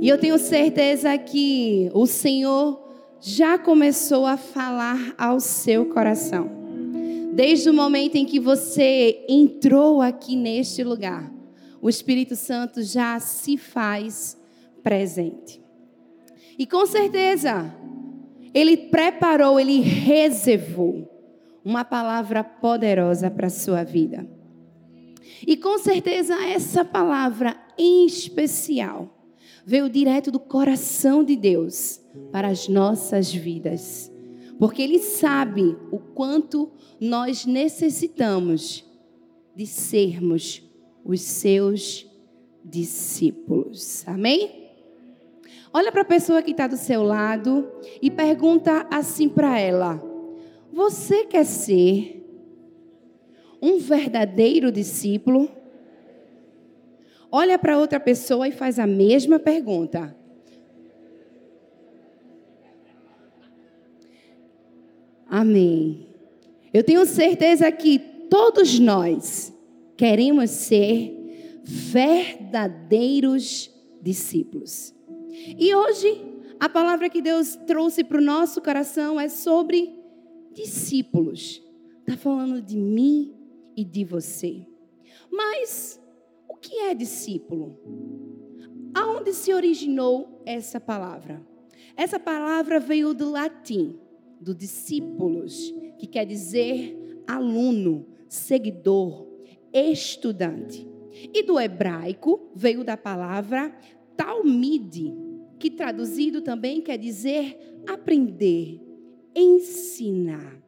E eu tenho certeza que o Senhor já começou a falar ao seu coração. Desde o momento em que você entrou aqui neste lugar, o Espírito Santo já se faz presente. E com certeza, ele preparou, ele reservou uma palavra poderosa para a sua vida. E com certeza, essa palavra em especial veio direto do coração de Deus para as nossas vidas. Porque Ele sabe o quanto nós necessitamos de sermos os seus discípulos. Amém? Olha para a pessoa que está do seu lado e pergunta assim para ela: Você quer ser um verdadeiro discípulo? Olha para outra pessoa e faz a mesma pergunta. Amém. Eu tenho certeza que todos nós queremos ser verdadeiros discípulos. E hoje, a palavra que Deus trouxe para o nosso coração é sobre discípulos. Está falando de mim e de você. Mas, que é discípulo? Aonde se originou essa palavra? Essa palavra veio do latim, do discípulos, que quer dizer aluno, seguidor, estudante. E do hebraico veio da palavra talmide, que traduzido também quer dizer aprender, ensinar.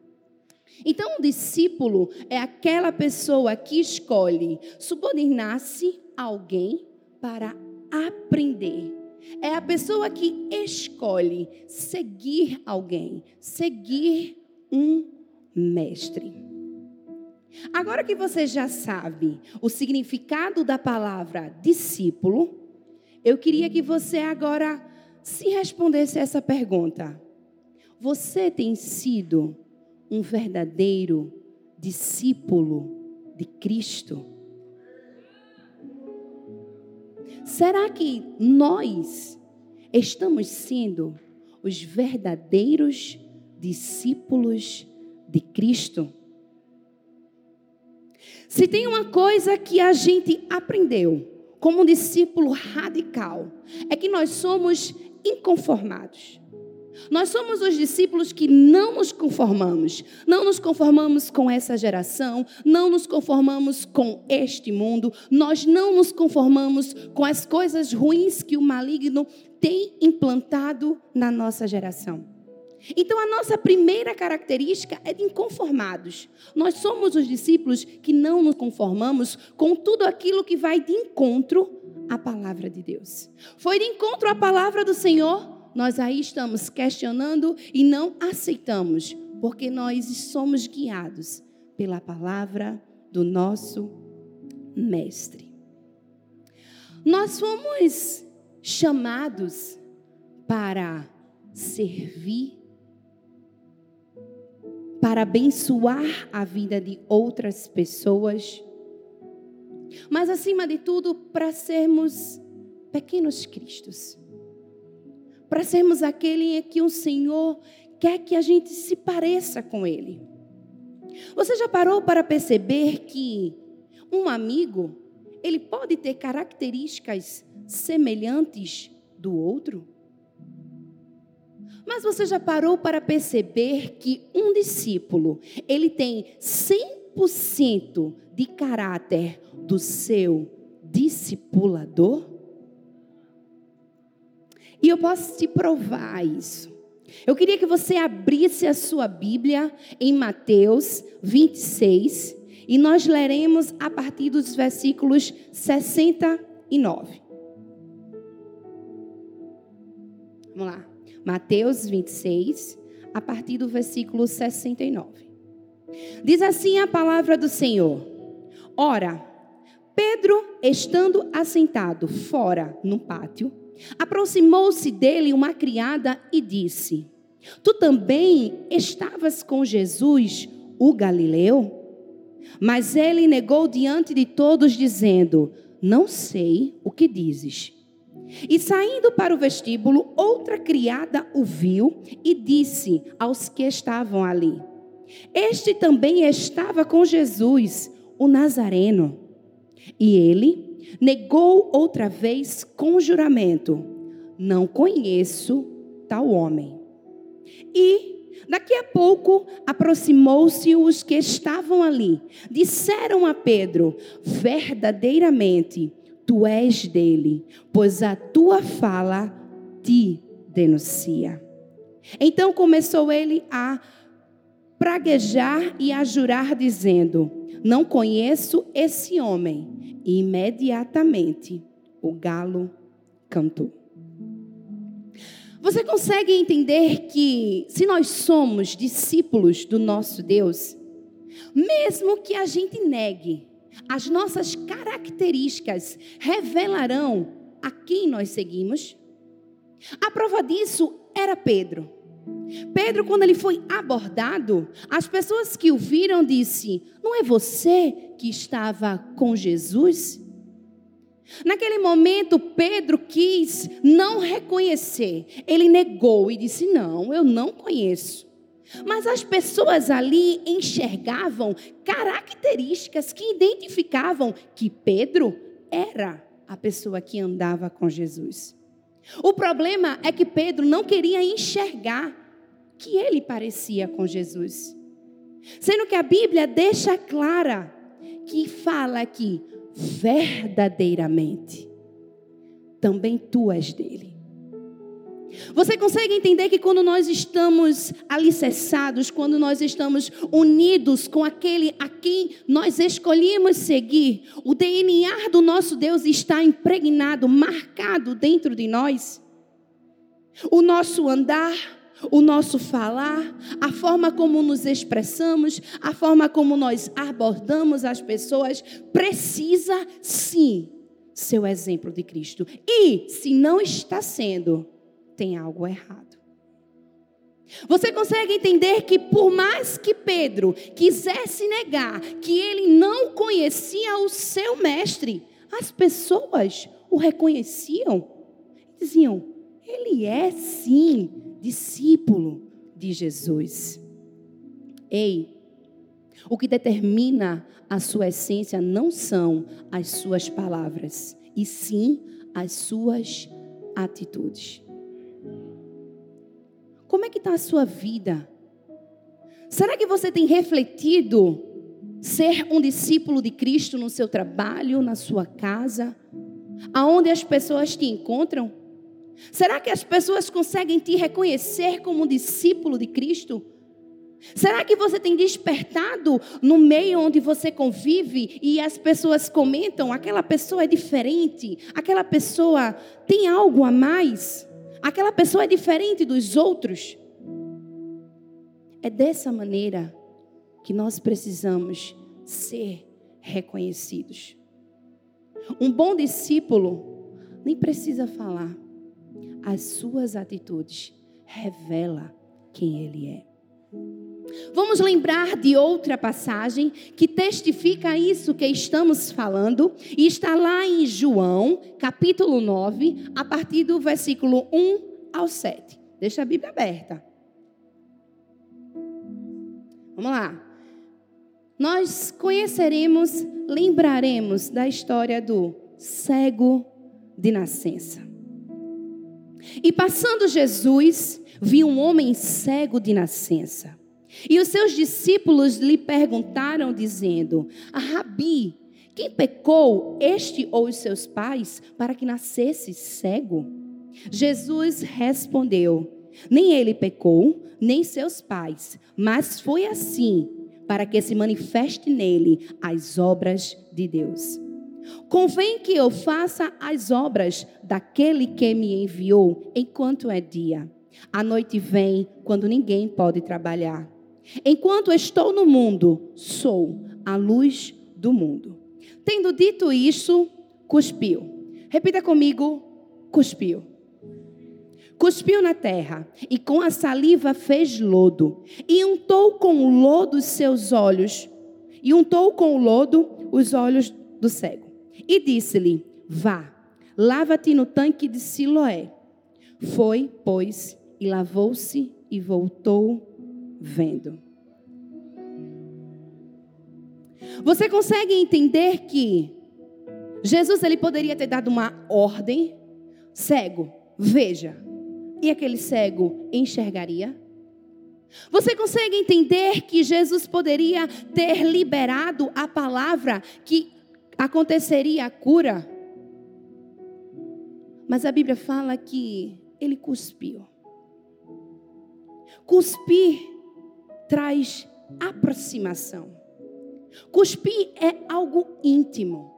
Então, um discípulo é aquela pessoa que escolhe subordinar-se a alguém para aprender. É a pessoa que escolhe seguir alguém, seguir um mestre. Agora que você já sabe o significado da palavra discípulo, eu queria que você agora se respondesse essa pergunta. Você tem sido um verdadeiro discípulo de Cristo? Será que nós estamos sendo os verdadeiros discípulos de Cristo? Se tem uma coisa que a gente aprendeu como um discípulo radical, é que nós somos inconformados. Nós somos os discípulos que não nos conformamos. Não nos conformamos com essa geração, não nos conformamos com este mundo, nós não nos conformamos com as coisas ruins que o maligno tem implantado na nossa geração. Então, a nossa primeira característica é de inconformados. Nós somos os discípulos que não nos conformamos com tudo aquilo que vai de encontro à palavra de Deus. Foi de encontro à palavra do Senhor, nós aí estamos questionando e não aceitamos, porque nós somos guiados pela palavra do nosso Mestre. Nós fomos chamados para servir para abençoar a vida de outras pessoas, mas acima de tudo, para sermos pequenos cristos, para sermos aquele em que o Senhor quer que a gente se pareça com Ele. Você já parou para perceber que um amigo, ele pode ter características semelhantes do outro? Mas você já parou para perceber que um discípulo, ele tem 100% de caráter do seu discipulador? E eu posso te provar isso. Eu queria que você abrisse a sua Bíblia em Mateus 26 e nós leremos a partir dos versículos 69. Vamos lá. Mateus 26, a partir do versículo 69. Diz assim a palavra do Senhor: Ora, Pedro, estando assentado fora no pátio, aproximou-se dele uma criada e disse: Tu também estavas com Jesus, o Galileu? Mas ele negou diante de todos, dizendo: Não sei o que dizes. E saindo para o vestíbulo, outra criada o viu e disse aos que estavam ali: Este também estava com Jesus, o Nazareno. E ele negou outra vez com juramento: Não conheço tal homem. E Daqui a pouco aproximou-se os que estavam ali. Disseram a Pedro: Verdadeiramente, tu és dele, pois a tua fala te denuncia. Então começou ele a praguejar e a jurar, dizendo: Não conheço esse homem. E imediatamente o galo cantou. Você consegue entender que, se nós somos discípulos do nosso Deus, mesmo que a gente negue as nossas características revelarão a quem nós seguimos. A prova disso era Pedro. Pedro, quando ele foi abordado, as pessoas que o viram disse: "Não é você que estava com Jesus?" Naquele momento, Pedro quis não reconhecer. Ele negou e disse: "Não, eu não conheço." Mas as pessoas ali enxergavam características que identificavam que Pedro era a pessoa que andava com Jesus. O problema é que Pedro não queria enxergar que ele parecia com Jesus. Sendo que a Bíblia deixa clara que fala que verdadeiramente também tu és dele. Você consegue entender que quando nós estamos alicerçados, quando nós estamos unidos com aquele a quem nós escolhemos seguir, o DNA do nosso Deus está impregnado, marcado dentro de nós? O nosso andar, o nosso falar, a forma como nos expressamos, a forma como nós abordamos as pessoas, precisa sim ser o exemplo de Cristo. E, se não está sendo, tem algo errado. Você consegue entender que, por mais que Pedro quisesse negar que ele não conhecia o seu mestre, as pessoas o reconheciam. Diziam: ele é sim discípulo de Jesus. Ei, o que determina a sua essência não são as suas palavras, e sim as suas atitudes. Como é que está a sua vida? Será que você tem refletido ser um discípulo de Cristo no seu trabalho, na sua casa, aonde as pessoas te encontram? Será que as pessoas conseguem te reconhecer como um discípulo de Cristo? Será que você tem despertado no meio onde você convive e as pessoas comentam: aquela pessoa é diferente, aquela pessoa tem algo a mais? Aquela pessoa é diferente dos outros. É dessa maneira que nós precisamos ser reconhecidos. Um bom discípulo nem precisa falar. As suas atitudes revela quem ele é. Vamos lembrar de outra passagem que testifica isso que estamos falando, e está lá em João, capítulo 9, a partir do versículo 1 ao 7. Deixa a Bíblia aberta. Vamos lá. Nós conheceremos, lembraremos da história do cego de nascença. E passando Jesus, viu um homem cego de nascença. E os seus discípulos lhe perguntaram, dizendo: Rabi, quem pecou, este ou os seus pais, para que nascesse cego? Jesus respondeu: Nem ele pecou, nem seus pais, mas foi assim, para que se manifeste nele as obras de Deus. Convém que eu faça as obras daquele que me enviou enquanto é dia. A noite vem quando ninguém pode trabalhar. Enquanto estou no mundo, sou a luz do mundo. Tendo dito isso, cuspiu. Repita comigo: cuspiu. Cuspiu na terra e com a saliva fez lodo e untou com o lodo os seus olhos e untou com o lodo os olhos do cego. E disse-lhe: Vá, lava-te no tanque de Siloé. Foi, pois, e lavou-se e voltou vendo. Você consegue entender que Jesus ele poderia ter dado uma ordem, cego, veja, e aquele cego enxergaria? Você consegue entender que Jesus poderia ter liberado a palavra que aconteceria a cura? Mas a Bíblia fala que ele cuspiu. Cuspir traz aproximação. Cuspir é algo íntimo.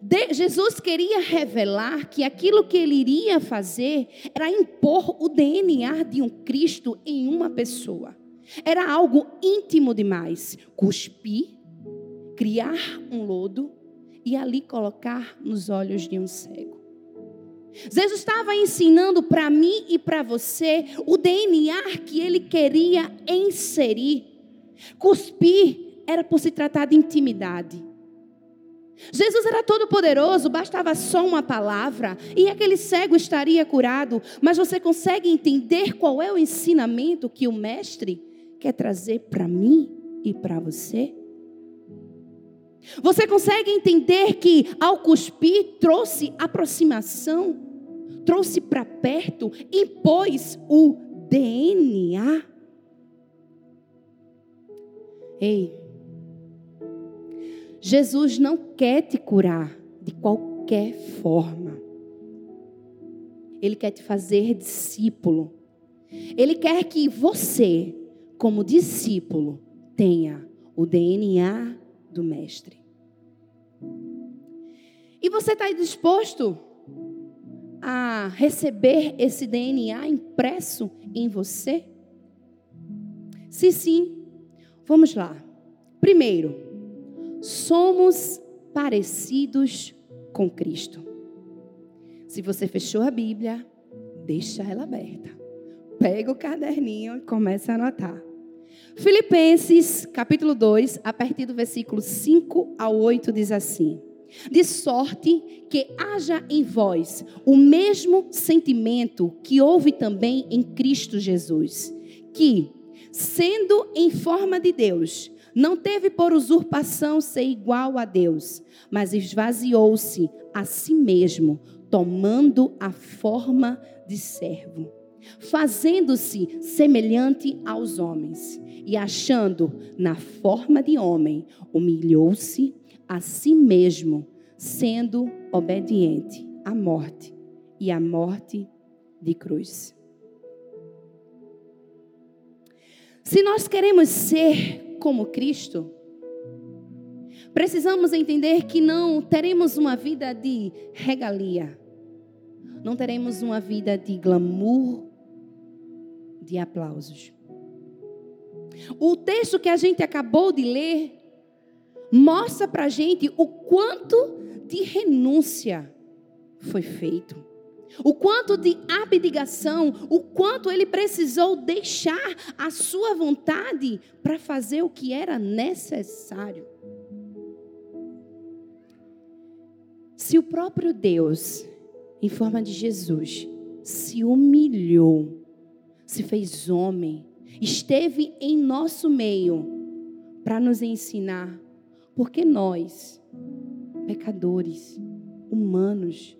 De, Jesus queria revelar que aquilo que ele iria fazer era impor o DNA de um Cristo em uma pessoa. Era algo íntimo demais. Cuspir, criar um lodo e ali colocar nos olhos de um cego. Jesus estava ensinando para mim e para você o DNA que ele queria inserir. Cuspir era por se tratar de intimidade. Jesus era todo poderoso, bastava só uma palavra e aquele cego estaria curado. Mas você consegue entender qual é o ensinamento que o mestre quer trazer para mim e para você? Você consegue entender que ao cuspir trouxe aproximação, trouxe para perto, impôs o DNA? Ei, Jesus não quer te curar de qualquer forma. Ele quer te fazer discípulo. Ele quer que você, como discípulo, tenha o DNA do Mestre. E você está disposto a receber esse DNA impresso em você? Se sim, vamos lá. Primeiro, somos parecidos com Cristo. Se você fechou a Bíblia, deixa ela aberta. Pega o caderninho e começa a anotar. Filipenses, capítulo 2, a partir do versículo 5 ao 8 diz assim: De sorte que haja em vós o mesmo sentimento que houve também em Cristo Jesus, que, sendo em forma de Deus, não teve por usurpação ser igual a Deus, mas esvaziou-se a si mesmo, tomando a forma de servo, fazendo-se semelhante aos homens, e achando na forma de homem, humilhou-se a si mesmo, sendo obediente à morte e à morte de cruz. Se nós queremos ser como Cristo, precisamos entender que não teremos uma vida de regalia, não teremos uma vida de glamour, de aplausos. O texto que a gente acabou de ler mostra para a gente o quanto de renúncia foi feito. O quanto de abdicação, o quanto ele precisou deixar a sua vontade para fazer o que era necessário. Se o próprio Deus, em forma de Jesus, se humilhou, se fez homem, esteve em nosso meio para nos ensinar, porque nós, pecadores, humanos,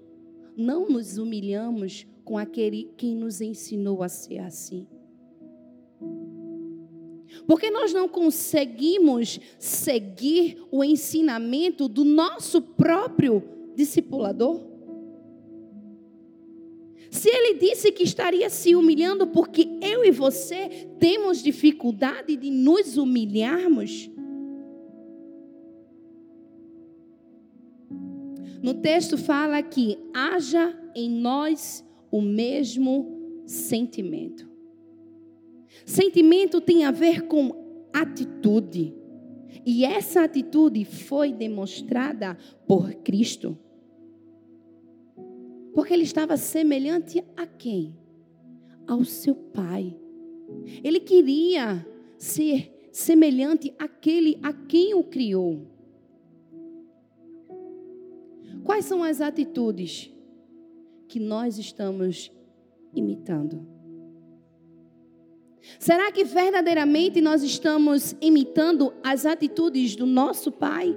não nos humilhamos com aquele quem nos ensinou a ser assim. Porque nós não conseguimos seguir o ensinamento do nosso próprio discipulador? Se ele disse que estaria se humilhando porque eu e você temos dificuldade de nos humilharmos, No texto fala que haja em nós o mesmo sentimento. Sentimento tem a ver com atitude. E essa atitude foi demonstrada por Cristo. Porque ele estava semelhante a quem? Ao seu Pai. Ele queria ser semelhante àquele a quem o criou. Quais são as atitudes que nós estamos imitando? Será que verdadeiramente nós estamos imitando as atitudes do nosso Pai?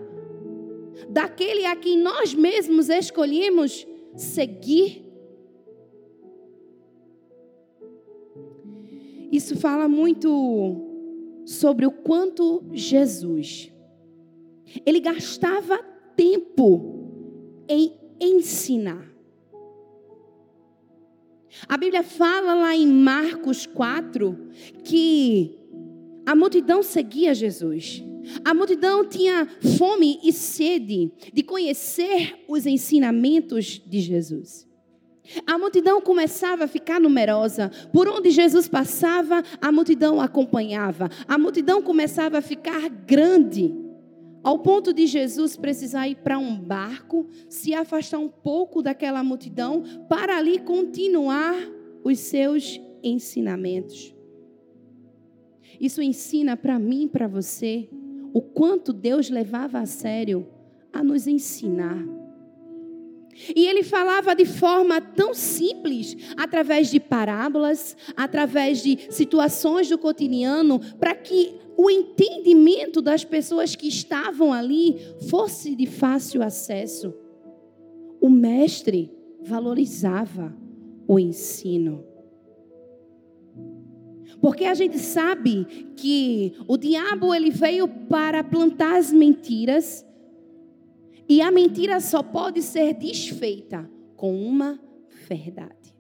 Daquele a quem nós mesmos escolhemos seguir? Isso fala muito sobre o quanto Jesus ele gastava tempo em ensinar. A Bíblia fala lá em Marcos 4 que a multidão seguia Jesus. A multidão tinha fome e sede de conhecer os ensinamentos de Jesus. A multidão começava a ficar numerosa. Por onde Jesus passava, a multidão acompanhava. A multidão começava a ficar grande. Ao ponto de Jesus precisar ir para um barco, se afastar um pouco daquela multidão, para ali continuar os seus ensinamentos. Isso ensina para mim e para você o quanto Deus levava a sério a nos ensinar. E ele falava de forma tão simples, através de parábolas, através de situações do cotidiano, para que o entendimento das pessoas que estavam ali fosse de fácil acesso. O mestre valorizava o ensino. Porque a gente sabe que o diabo ele veio para plantar as mentiras e a mentira só pode ser desfeita com uma verdade.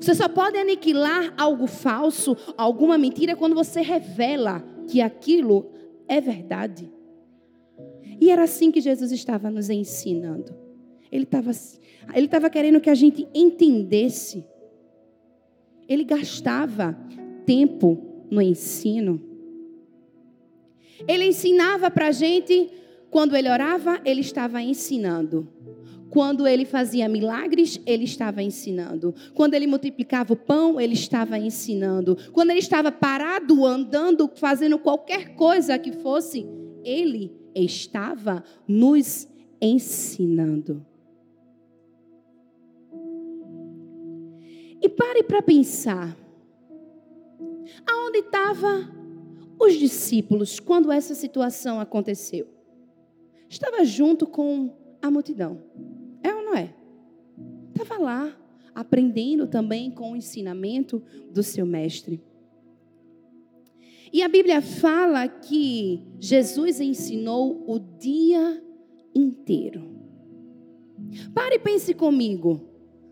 Você só pode aniquilar algo falso, alguma mentira, quando você revela que aquilo é verdade. E era assim que Jesus estava nos ensinando. Ele estava, ele estava querendo que a gente entendesse. Ele gastava tempo no ensino. Ele ensinava para a gente, quando ele orava, ele estava ensinando. Quando ele fazia milagres, ele estava ensinando. Quando ele multiplicava o pão, ele estava ensinando. Quando ele estava parado, andando, fazendo qualquer coisa que fosse, ele estava nos ensinando. E pare para pensar. Aonde estavam os discípulos quando essa situação aconteceu? Estava junto com a multidão não é? Estava lá, aprendendo também com o ensinamento do seu mestre. E a Bíblia fala que Jesus ensinou o dia inteiro. Pare e pense comigo.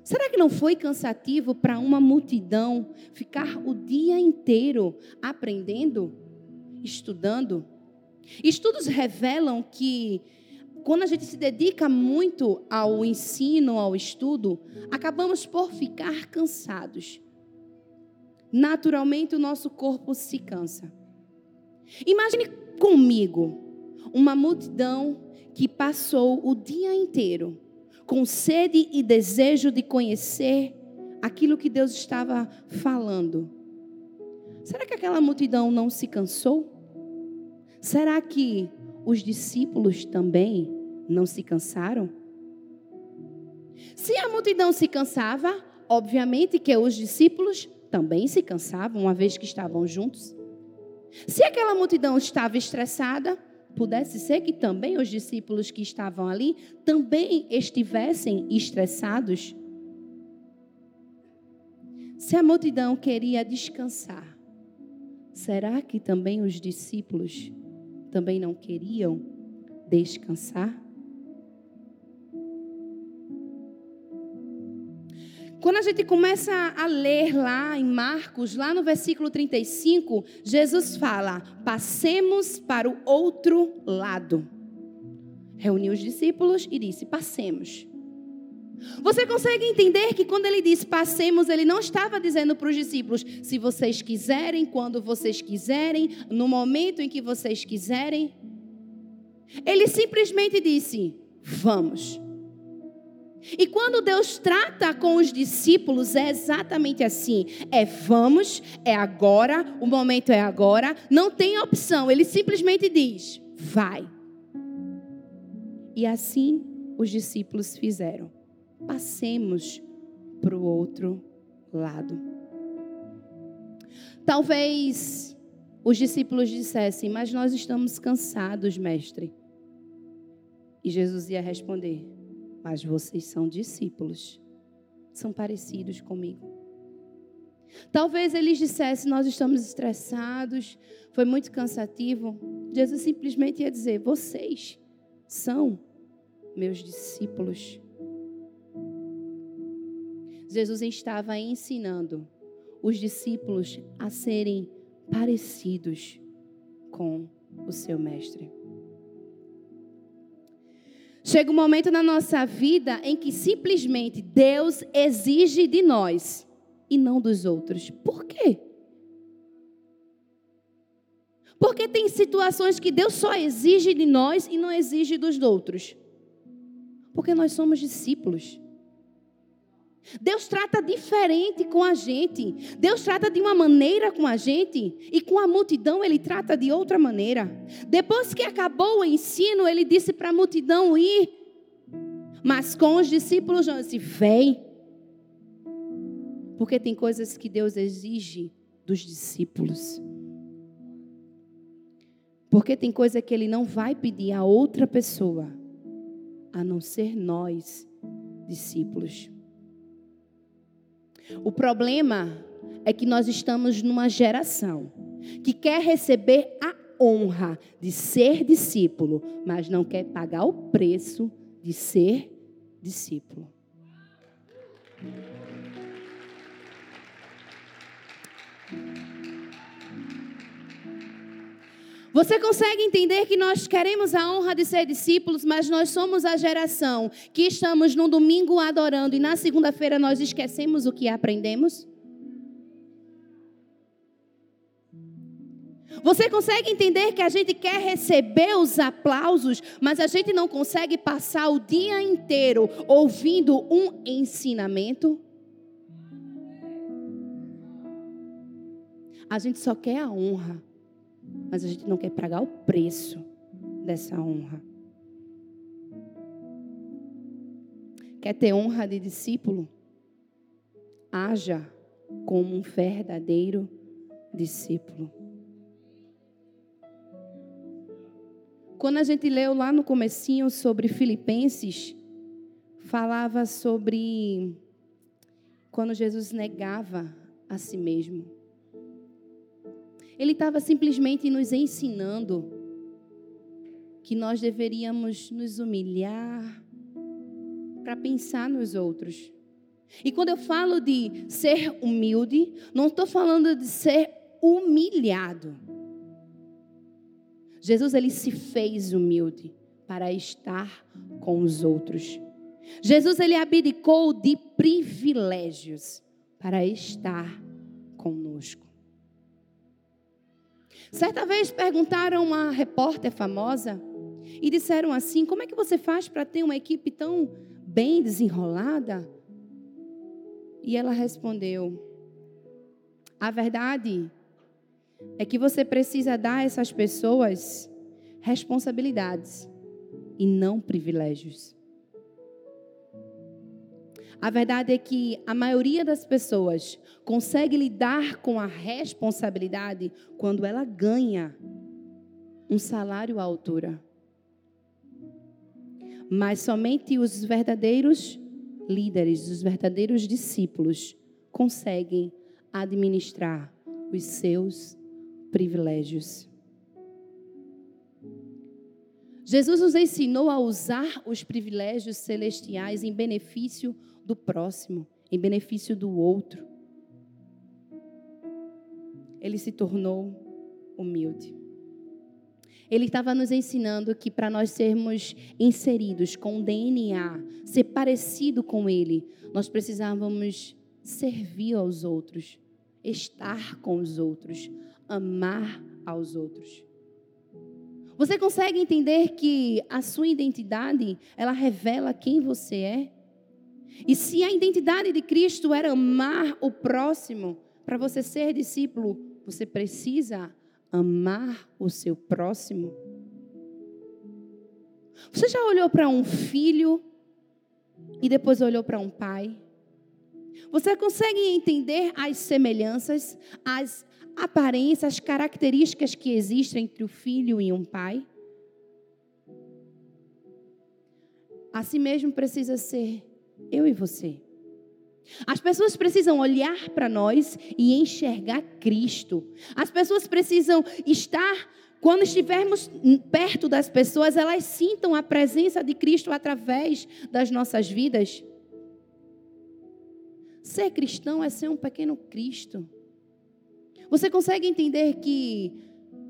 Será que não foi cansativo para uma multidão ficar o dia inteiro aprendendo, estudando? Estudos revelam que quando a gente se dedica muito ao ensino, ao estudo, acabamos por ficar cansados. Naturalmente, o nosso corpo se cansa. Imagine comigo uma multidão que passou o dia inteiro com sede e desejo de conhecer aquilo que Deus estava falando. Será que aquela multidão não se cansou? Será que os discípulos também não se cansaram? Se a multidão se cansava, obviamente que os discípulos também se cansavam, uma vez que estavam juntos. Se aquela multidão estava estressada, pudesse ser que também os discípulos que estavam ali também estivessem estressados. Se a multidão queria descansar, será que também os discípulos também não queriam descansar? Quando a gente começa a ler lá em Marcos, lá no versículo 35, Jesus fala: passemos para o outro lado. Reuniu os discípulos e disse: passemos. Você consegue entender que quando ele diz passemos, ele não estava dizendo para os discípulos: se vocês quiserem, quando vocês quiserem, no momento em que vocês quiserem. Ele simplesmente disse: vamos. E quando Deus trata com os discípulos, é exatamente assim: é vamos, é agora, o momento é agora, não tem opção, ele simplesmente diz: vai. E assim os discípulos fizeram. Passemos para o outro lado. Talvez os discípulos dissessem: Mas nós estamos cansados, mestre. E Jesus ia responder: Mas vocês são discípulos, são parecidos comigo. Talvez eles dissessem: Nós estamos estressados, foi muito cansativo. Jesus simplesmente ia dizer: Vocês são meus discípulos. Jesus estava ensinando os discípulos a serem parecidos com o seu mestre. Chega um momento na nossa vida em que simplesmente Deus exige de nós e não dos outros. Por quê? Porque tem situações que Deus só exige de nós e não exige dos outros. Porque nós somos discípulos. Deus trata diferente com a gente. Deus trata de uma maneira com a gente e com a multidão ele trata de outra maneira. Depois que acabou o ensino, ele disse para a multidão ir. Mas com os discípulos, não disse: vem. Porque tem coisas que Deus exige dos discípulos. Porque tem coisa que ele não vai pedir a outra pessoa, a não ser nós, discípulos. O problema é que nós estamos numa geração que quer receber a honra de ser discípulo, mas não quer pagar o preço de ser discípulo. Você consegue entender que nós queremos a honra de ser discípulos, mas nós somos a geração que estamos no domingo adorando e na segunda-feira nós esquecemos o que aprendemos? Você consegue entender que a gente quer receber os aplausos, mas a gente não consegue passar o dia inteiro ouvindo um ensinamento? A gente só quer a honra mas a gente não quer pagar o preço dessa honra. Quer ter honra de discípulo? Haja como um verdadeiro discípulo. Quando a gente leu lá no comecinho sobre Filipenses, falava sobre quando Jesus negava a si mesmo. Ele estava simplesmente nos ensinando que nós deveríamos nos humilhar para pensar nos outros. E quando eu falo de ser humilde, não estou falando de ser humilhado. Jesus ele se fez humilde para estar com os outros. Jesus ele abdicou de privilégios para estar conosco. Certa vez perguntaram a uma repórter famosa e disseram assim: Como é que você faz para ter uma equipe tão bem desenrolada? E ela respondeu: A verdade é que você precisa dar a essas pessoas responsabilidades e não privilégios. A verdade é que a maioria das pessoas consegue lidar com a responsabilidade quando ela ganha um salário à altura. Mas somente os verdadeiros líderes, os verdadeiros discípulos, conseguem administrar os seus privilégios. Jesus nos ensinou a usar os privilégios celestiais em benefício do próximo, em benefício do outro. Ele se tornou humilde. Ele estava nos ensinando que para nós sermos inseridos com o DNA, ser parecido com Ele, nós precisávamos servir aos outros, estar com os outros, amar aos outros. Você consegue entender que a sua identidade, ela revela quem você é? E se a identidade de Cristo era amar o próximo, para você ser discípulo, você precisa amar o seu próximo. Você já olhou para um filho e depois olhou para um pai? Você consegue entender as semelhanças, as aparências, as características que existem entre o filho e um pai? Assim mesmo precisa ser eu e você. As pessoas precisam olhar para nós e enxergar Cristo. As pessoas precisam estar, quando estivermos perto das pessoas, elas sintam a presença de Cristo através das nossas vidas. Ser cristão é ser um pequeno Cristo. Você consegue entender que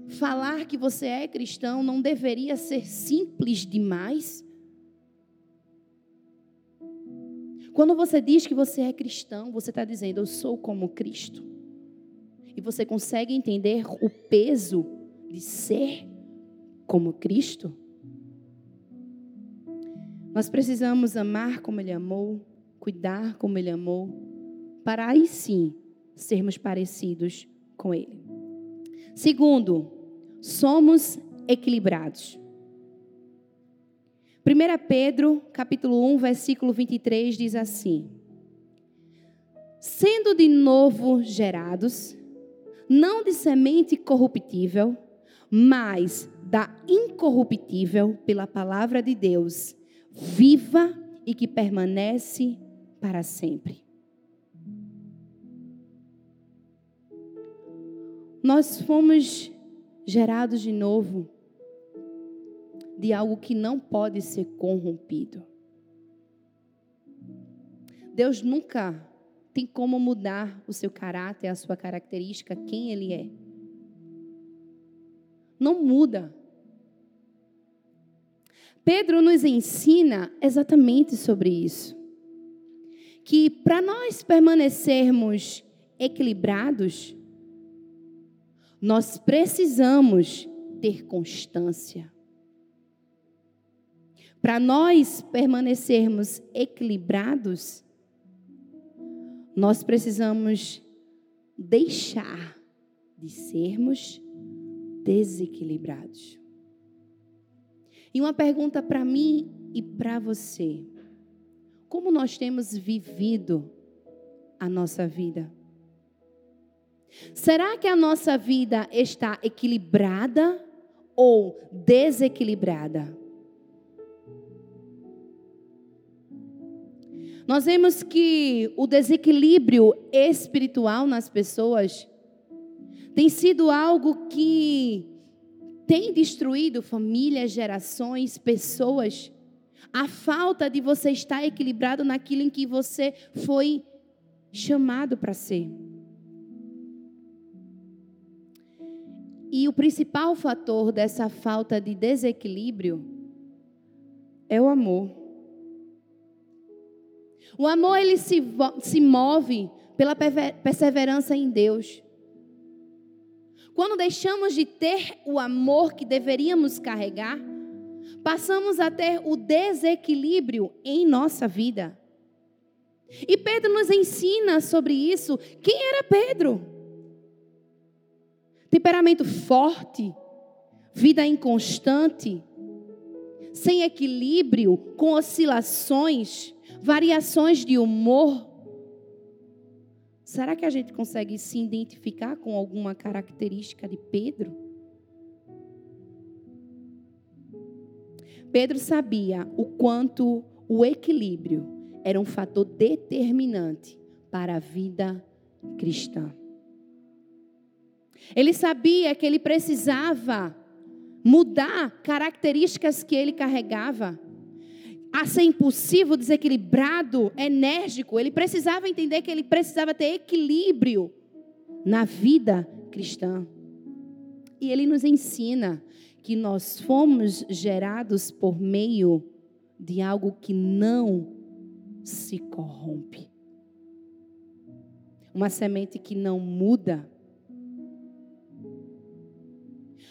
falar que você é cristão não deveria ser simples demais? Quando você diz que você é cristão, você está dizendo, eu sou como Cristo. E você consegue entender o peso de ser como Cristo? Nós precisamos amar como Ele amou, cuidar como Ele amou, para aí sim sermos parecidos com Ele. Segundo, somos equilibrados. 1 Pedro, capítulo 1, versículo 23 diz assim: Sendo de novo gerados, não de semente corruptível, mas da incorruptível pela palavra de Deus, viva e que permanece para sempre. Nós fomos gerados de novo de algo que não pode ser corrompido. Deus nunca tem como mudar o seu caráter, a sua característica, quem Ele é. Não muda. Pedro nos ensina exatamente sobre isso. Que para nós permanecermos equilibrados, nós precisamos ter constância. Para nós permanecermos equilibrados, nós precisamos deixar de sermos desequilibrados. E uma pergunta para mim e para você: como nós temos vivido a nossa vida? Será que a nossa vida está equilibrada ou desequilibrada? Nós vemos que o desequilíbrio espiritual nas pessoas tem sido algo que tem destruído famílias, gerações, pessoas. A falta de você estar equilibrado naquilo em que você foi chamado para ser. E o principal fator dessa falta de desequilíbrio é o amor. O amor ele se, se move pela perseverança em Deus. Quando deixamos de ter o amor que deveríamos carregar, passamos a ter o desequilíbrio em nossa vida. E Pedro nos ensina sobre isso. Quem era Pedro? Temperamento forte, vida inconstante, sem equilíbrio, com oscilações variações de humor. Será que a gente consegue se identificar com alguma característica de Pedro? Pedro sabia o quanto o equilíbrio era um fator determinante para a vida cristã. Ele sabia que ele precisava mudar características que ele carregava a ser impulsivo, desequilibrado, enérgico. Ele precisava entender que ele precisava ter equilíbrio na vida cristã. E ele nos ensina que nós fomos gerados por meio de algo que não se corrompe. Uma semente que não muda.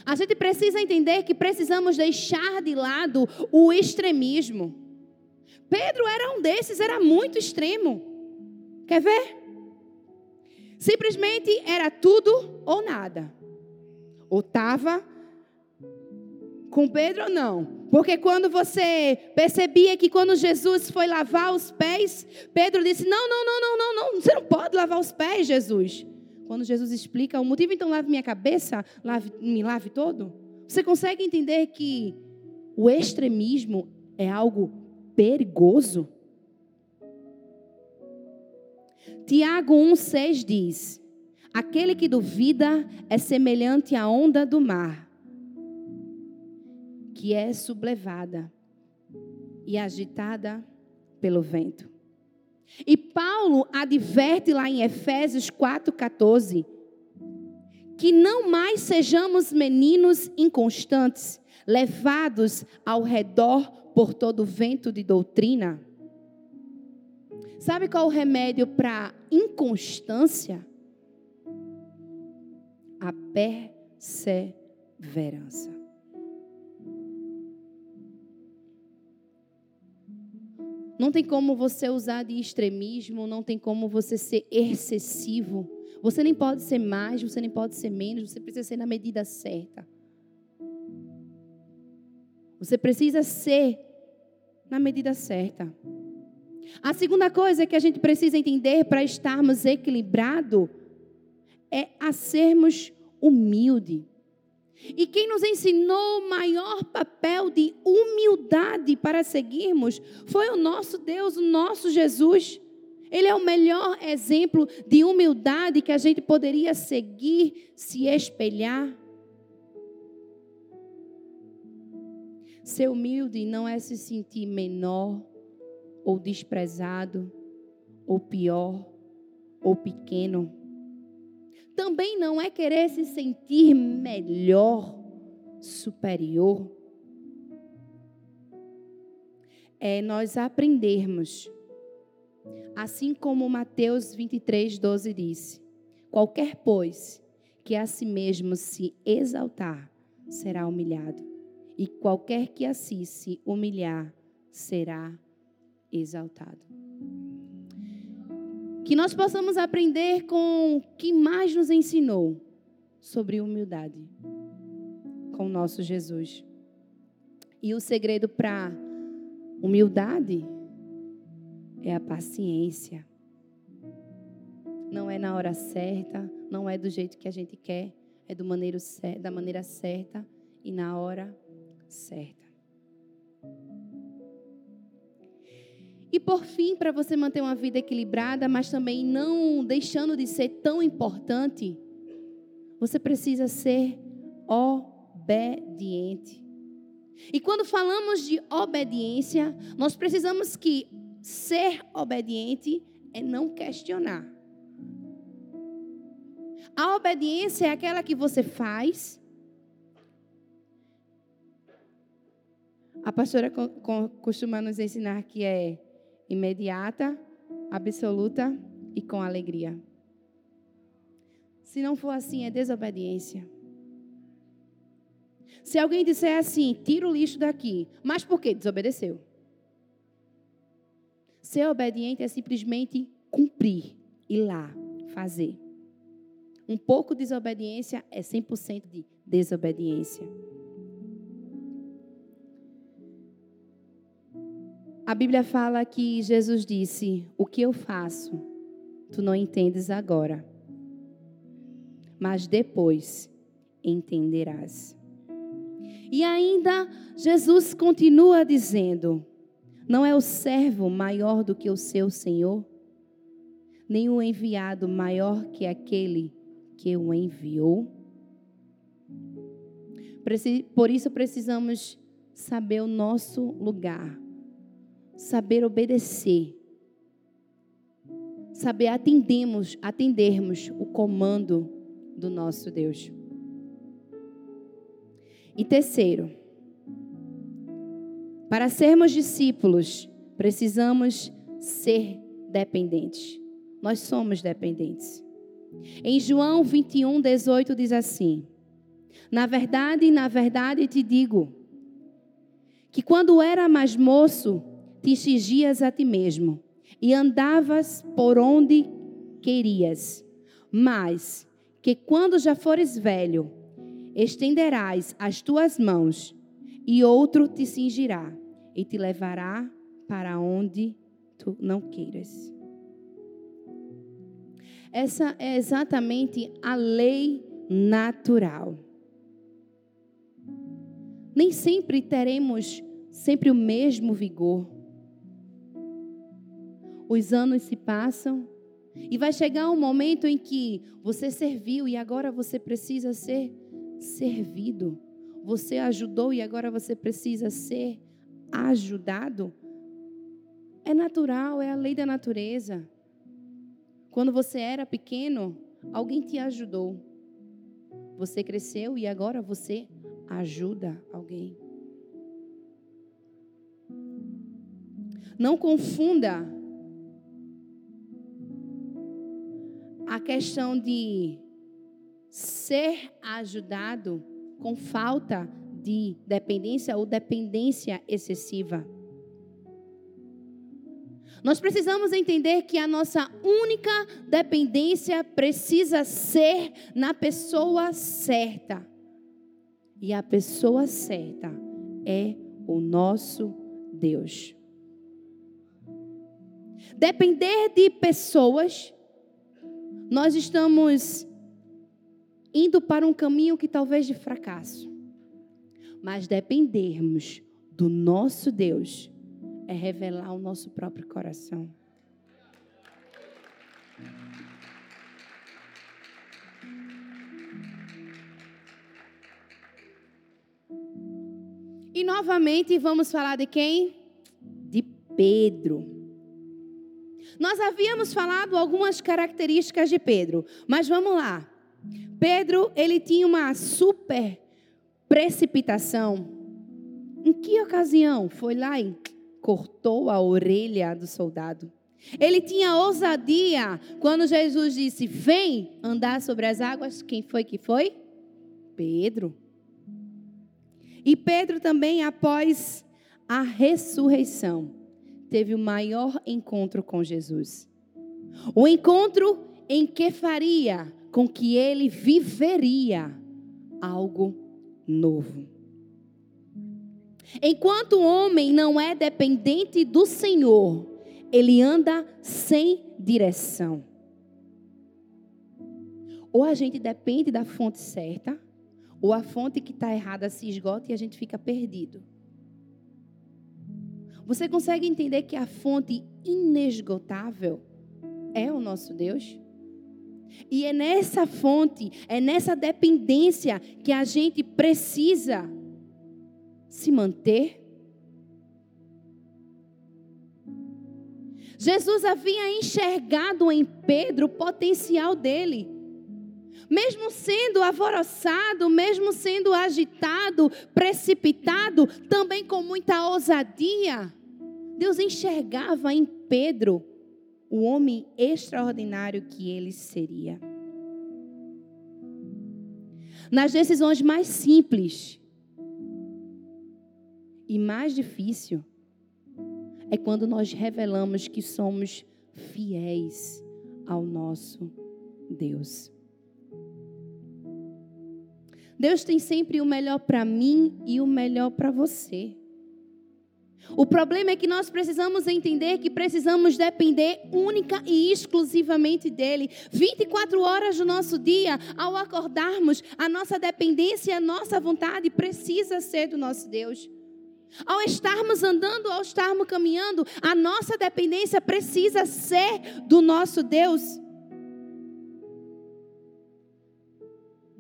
A gente precisa entender que precisamos deixar de lado o extremismo. Pedro era um desses, era muito extremo. Quer ver? Simplesmente era tudo ou nada. Ou estava com Pedro ou não. Porque quando você percebia que quando Jesus foi lavar os pés, Pedro disse: Não, não, não, não, não, não, você não pode lavar os pés, Jesus. Quando Jesus explica o motivo, então lave minha cabeça, lave, me lave todo. Você consegue entender que o extremismo é algo perigoso? Tiago 1,6 diz: Aquele que duvida é semelhante à onda do mar, que é sublevada e agitada pelo vento. E Paulo adverte lá em Efésios 4,14 que não mais sejamos meninos inconstantes, levados ao redor por todo vento de doutrina. Sabe qual é o remédio para inconstância? A perseverança. Não tem como você usar de extremismo, não tem como você ser excessivo. Você nem pode ser mais, você nem pode ser menos, você precisa ser na medida certa. Você precisa ser na medida certa. A segunda coisa que a gente precisa entender para estarmos equilibrados é a sermos humildes. E quem nos ensinou o maior papel de humildade para seguirmos foi o nosso Deus, o nosso Jesus. Ele é o melhor exemplo de humildade que a gente poderia seguir, se espelhar. Ser humilde não é se sentir menor, ou desprezado, ou pior, ou pequeno também não é querer se sentir melhor, superior. É nós aprendermos, assim como Mateus 23, 12 disse: qualquer, pois, que a si mesmo se exaltar, será humilhado, e qualquer que a si se humilhar, será exaltado. Que nós possamos aprender com o que mais nos ensinou sobre humildade com o nosso Jesus. E o segredo para humildade é a paciência. Não é na hora certa, não é do jeito que a gente quer, é do maneiro, da maneira certa e na hora certa. E por fim, para você manter uma vida equilibrada, mas também não deixando de ser tão importante, você precisa ser obediente. E quando falamos de obediência, nós precisamos que ser obediente é não questionar. A obediência é aquela que você faz. A pastora costuma nos ensinar que é imediata, absoluta e com alegria. Se não for assim, é desobediência. Se alguém disser assim, tira o lixo daqui, mas por quê? Desobedeceu. Ser obediente é simplesmente cumprir, ir lá, fazer. Um pouco de desobediência é 100% de desobediência. A Bíblia fala que Jesus disse: O que eu faço, tu não entendes agora, mas depois entenderás. E ainda Jesus continua dizendo: Não é o servo maior do que o seu senhor, nem o enviado maior que aquele que o enviou. Por isso precisamos saber o nosso lugar saber obedecer, saber atendermos, atendermos o comando do nosso Deus. E terceiro, para sermos discípulos, precisamos ser dependentes. Nós somos dependentes. Em João 21, 18 diz assim: Na verdade, na verdade te digo, que quando era mais moço, te cingias a ti mesmo e andavas por onde querias, mas que quando já fores velho, estenderás as tuas mãos e outro te cingirá e te levará para onde tu não queiras. Essa é exatamente a lei natural. Nem sempre teremos sempre o mesmo vigor. Os anos se passam e vai chegar um momento em que você serviu e agora você precisa ser servido. Você ajudou e agora você precisa ser ajudado. É natural, é a lei da natureza. Quando você era pequeno, alguém te ajudou. Você cresceu e agora você ajuda alguém. Não confunda a questão de ser ajudado com falta de dependência ou dependência excessiva. Nós precisamos entender que a nossa única dependência precisa ser na pessoa certa. E a pessoa certa é o nosso Deus. Depender de pessoas, nós estamos indo para um caminho que talvez de fracasso. Mas dependermos do nosso Deus é revelar o nosso próprio coração. E novamente vamos falar de quem? De Pedro. Nós havíamos falado algumas características de Pedro, mas vamos lá. Pedro, ele tinha uma super precipitação. Em que ocasião? Foi lá e cortou a orelha do soldado. Ele tinha ousadia quando Jesus disse: Vem andar sobre as águas. Quem foi que foi? Pedro. E Pedro também, após a ressurreição, teve o maior encontro com Jesus. O encontro em que faria com que ele viveria algo novo. Enquanto o homem não é dependente do Senhor, ele anda sem direção. Ou a gente depende da fonte certa, ou a fonte que está errada se esgota e a gente fica perdido. Você consegue entender que a fonte inesgotável é o nosso Deus? E é nessa fonte, é nessa dependência que a gente precisa se manter? Jesus havia enxergado em Pedro o potencial dele. Mesmo sendo alvoroçado, mesmo sendo agitado, precipitado, também com muita ousadia, Deus enxergava em Pedro o homem extraordinário que ele seria. Nas decisões mais simples, e mais difícil é quando nós revelamos que somos fiéis ao nosso Deus. Deus tem sempre o melhor para mim e o melhor para você. O problema é que nós precisamos entender que precisamos depender única e exclusivamente dele. 24 horas do nosso dia, ao acordarmos, a nossa dependência, a nossa vontade precisa ser do nosso Deus. Ao estarmos andando, ao estarmos caminhando, a nossa dependência precisa ser do nosso Deus.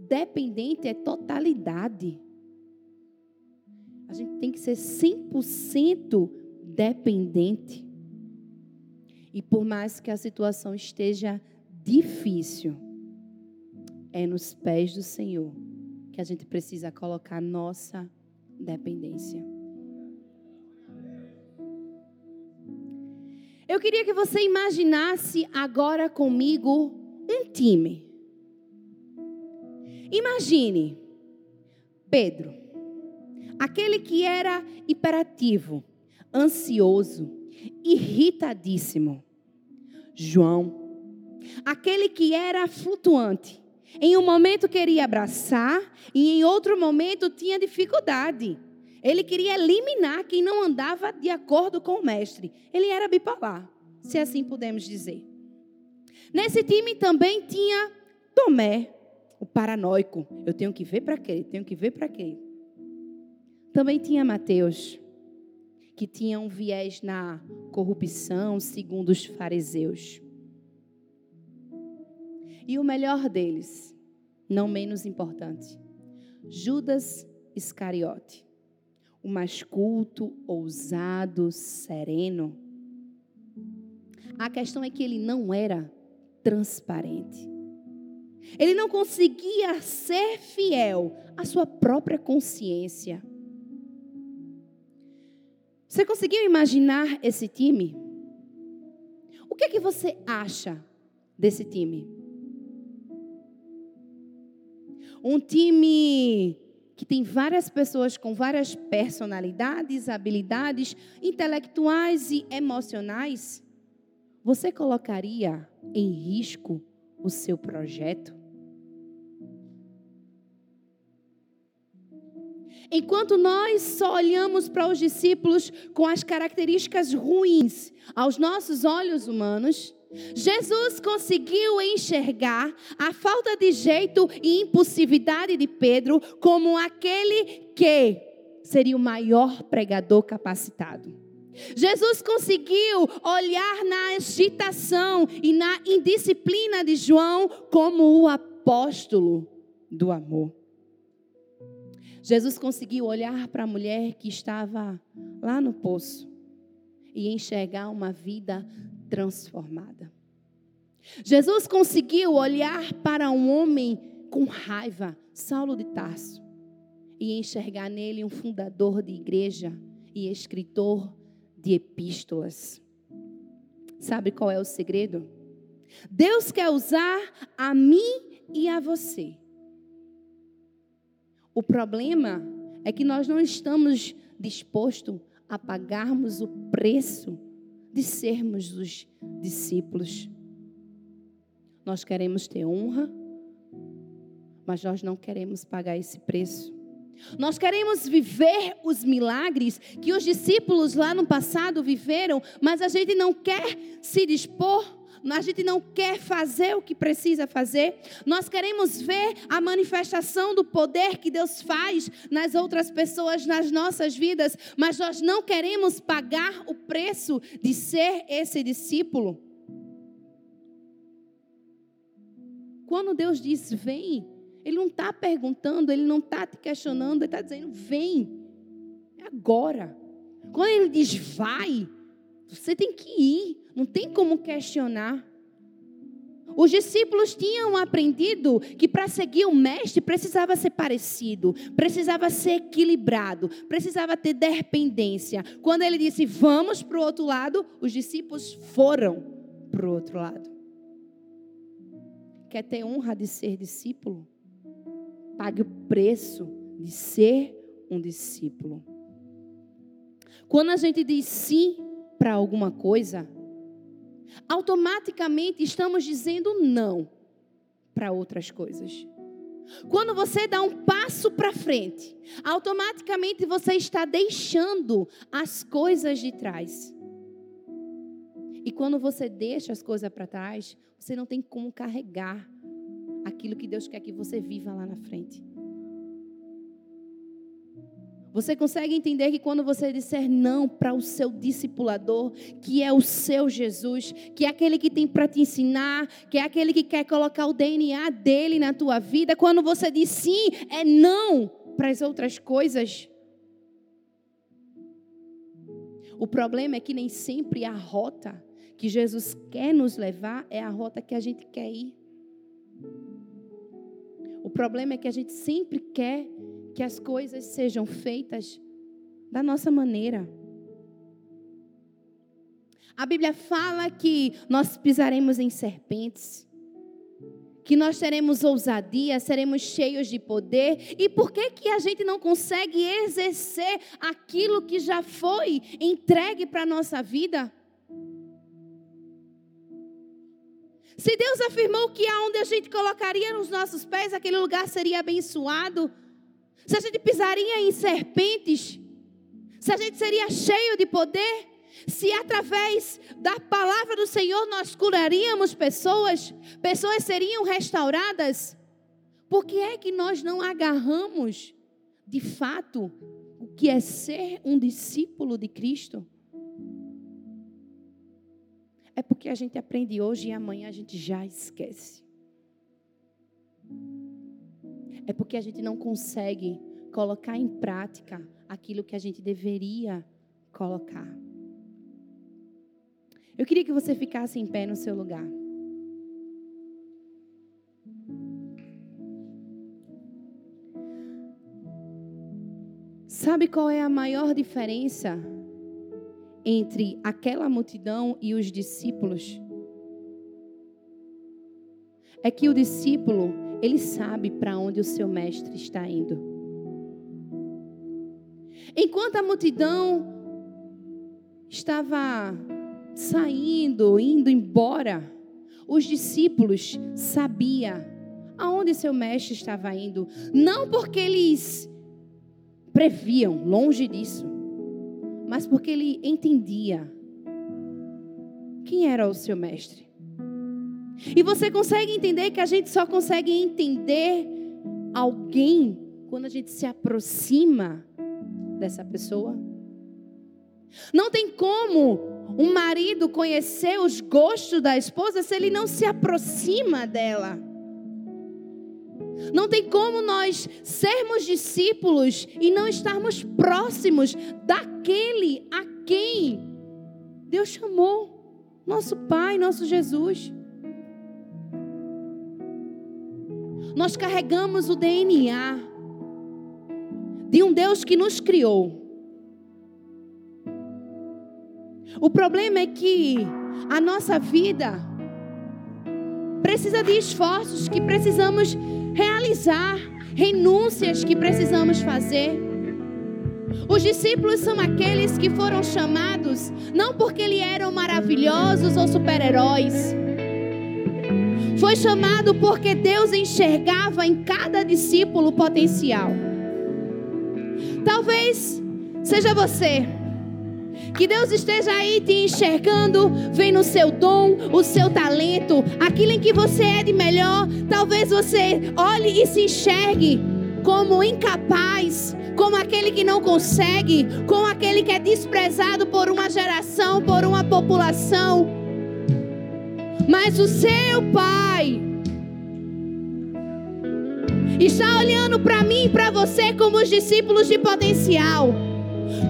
Dependente é totalidade. A gente tem que ser 100% dependente. E por mais que a situação esteja difícil, é nos pés do Senhor que a gente precisa colocar nossa dependência. Eu queria que você imaginasse agora comigo um time. Imagine Pedro, aquele que era hiperativo, ansioso, irritadíssimo. João, aquele que era flutuante. Em um momento queria abraçar e em outro momento tinha dificuldade. Ele queria eliminar quem não andava de acordo com o mestre. Ele era bipolar, se assim podemos dizer. Nesse time também tinha Tomé, o paranoico. Eu tenho que ver para quê? Tenho que ver para quê? Também tinha Mateus, que tinha um viés na corrupção, segundo os fariseus. E o melhor deles, não menos importante, Judas Iscariote, o mais culto, ousado, sereno. A questão é que ele não era transparente. Ele não conseguia ser fiel à sua própria consciência. Você conseguiu imaginar esse time? O que é que você acha desse time? Um time que tem várias pessoas com várias personalidades, habilidades intelectuais e emocionais. Você colocaria em risco o seu projeto? Enquanto nós só olhamos para os discípulos com as características ruins aos nossos olhos humanos, Jesus conseguiu enxergar a falta de jeito e impulsividade de Pedro como aquele que seria o maior pregador capacitado. Jesus conseguiu olhar na agitação e na indisciplina de João como o apóstolo do amor. Jesus conseguiu olhar para a mulher que estava lá no poço e enxergar uma vida transformada. Jesus conseguiu olhar para um homem com raiva, Saulo de Tarso, e enxergar nele um fundador de igreja e escritor de epístolas. Sabe qual é o segredo? Deus quer usar a mim e a você. O problema é que nós não estamos dispostos a pagarmos o preço de sermos os discípulos. Nós queremos ter honra, mas nós não queremos pagar esse preço. Nós queremos viver os milagres que os discípulos lá no passado viveram, mas a gente não quer se dispor a gente não quer fazer o que precisa fazer. Nós queremos ver a manifestação do poder que Deus faz nas outras pessoas, nas nossas vidas, mas nós não queremos pagar o preço de ser esse discípulo. Quando Deus diz vem, Ele não está perguntando, Ele não está te questionando, Ele está dizendo vem, é agora. Quando Ele diz vai, você tem que ir, não tem como questionar. Os discípulos tinham aprendido que para seguir o mestre precisava ser parecido, precisava ser equilibrado, precisava ter dependência. Quando ele disse vamos para o outro lado, os discípulos foram para o outro lado. Quer ter honra de ser discípulo? Pague o preço de ser um discípulo. Quando a gente diz sim para alguma coisa, automaticamente estamos dizendo não para outras coisas. Quando você dá um passo para frente, automaticamente você está deixando as coisas de trás. E quando você deixa as coisas para trás, você não tem como carregar aquilo que Deus quer que você viva lá na frente. Você consegue entender que quando você disser não para o seu discipulador, que é o seu Jesus, que é aquele que tem para te ensinar, que é aquele que quer colocar o DNA dele na tua vida, quando você diz sim, é não para as outras coisas. O problema é que nem sempre a rota que Jesus quer nos levar é a rota que a gente quer ir. O problema é que a gente sempre quer que as coisas sejam feitas da nossa maneira. A Bíblia fala que nós pisaremos em serpentes, que nós teremos ousadia, seremos cheios de poder. E por que que a gente não consegue exercer aquilo que já foi entregue para a nossa vida? Se Deus afirmou que aonde a gente colocaria os nossos pés, aquele lugar seria abençoado, se a gente pisaria em serpentes, Se a gente seria cheio de poder? Se através da palavra do Senhor nós curaríamos pessoas, pessoas seriam restauradas, por que é que nós não agarramos de fato o que é ser um discípulo de Cristo? É porque a gente aprende hoje e amanhã a gente já esquece. É porque a gente não consegue colocar em prática aquilo que a gente deveria colocar. Eu queria que você ficasse em pé no seu lugar. Sabe qual é a maior diferença entre aquela multidão e os discípulos? É que o discípulo, ele sabe para onde o seu mestre está indo. Enquanto a multidão estava saindo, indo embora, os discípulos sabiam aonde seu mestre estava indo, não porque eles previam, longe disso, mas porque ele entendia quem era o seu mestre. E você consegue entender que a gente só consegue entender alguém quando a gente se aproxima dessa pessoa? Não tem como um marido conhecer os gostos da esposa se ele não se aproxima dela. Não tem como nós sermos discípulos e não estarmos próximos daquele a quem Deus chamou, nosso Pai, nosso Jesus. Nós carregamos o DNA de um Deus que nos criou. O problema é que a nossa vida precisa de esforços que precisamos realizar, renúncias que precisamos fazer. Os discípulos são aqueles que foram chamados não porque eles eram maravilhosos ou super-heróis. Foi chamado porque Deus enxergava em cada discípulo potencial. Talvez seja você que Deus esteja aí te enxergando, vendo o seu dom, o seu talento, aquilo em que você é de melhor. Talvez você olhe e se enxergue como incapaz, como aquele que não consegue, como aquele que é desprezado por uma geração, por uma população. Mas o seu pai está olhando para mim e para você como os discípulos de potencial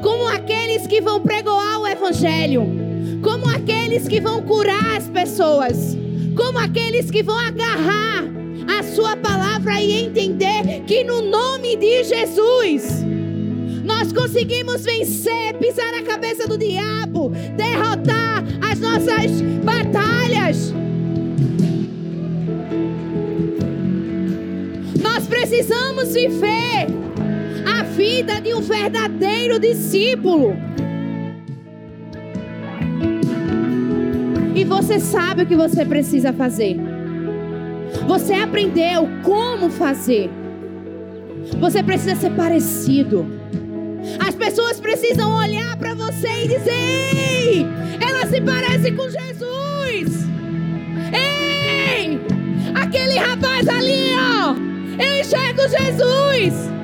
como aqueles que vão pregoar o Evangelho, como aqueles que vão curar as pessoas, como aqueles que vão agarrar Sua palavra e entender que no nome de Jesus nós conseguimos vencer, pisar a cabeça do diabo, derrotar as nossas batalhas. Nós precisamos viver vida de um verdadeiro discípulo. E você sabe o que você precisa fazer. Você aprendeu como fazer. Você precisa ser parecido. As pessoas precisam olhar para você e dizer: Ei, ela se parece com Jesus. Ei, aquele rapaz ali, ó. Eu enxergo Jesus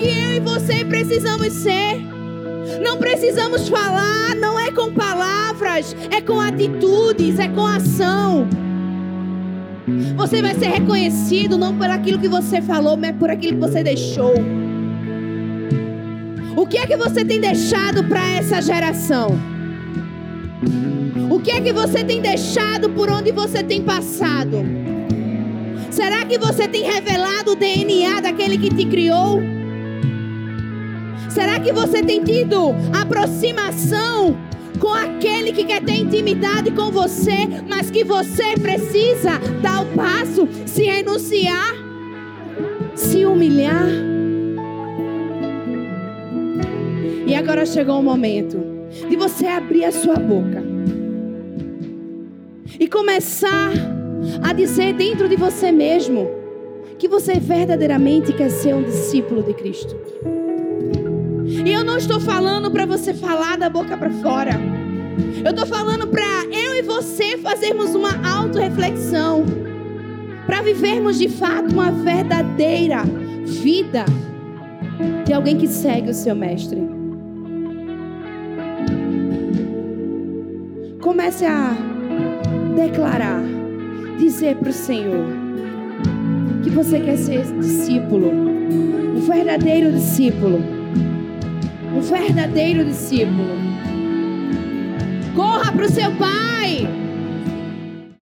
que eu e você precisamos ser. Não precisamos falar, não é palavras, é com atitudes, é com ação. Você vai ser reconhecido não por aquilo que você falou, mas por aquilo que você deixou. O que é que você tem deixado para essa geração? O que é que você tem deixado por onde você tem passado? Será que você tem revelado o DNA daquele que te criou? Será que você tem tido aproximação com aquele que quer ter intimidade com você, mas que você precisa dar o passo, se renunciar, se humilhar? E agora chegou o momento de você abrir a sua boca e começar a dizer dentro de você mesmo que você verdadeiramente quer ser um discípulo de Cristo. E eu não estou falando para você falar da boca para fora. Eu estou falando para eu e você fazermos uma autorreflexão. Para vivermos de fato uma verdadeira vida de alguém que segue o seu mestre. Comece a declarar, dizer para o Senhor que você quer ser discípulo, um verdadeiro discípulo, um verdadeiro discípulo. Corra para o seu pai.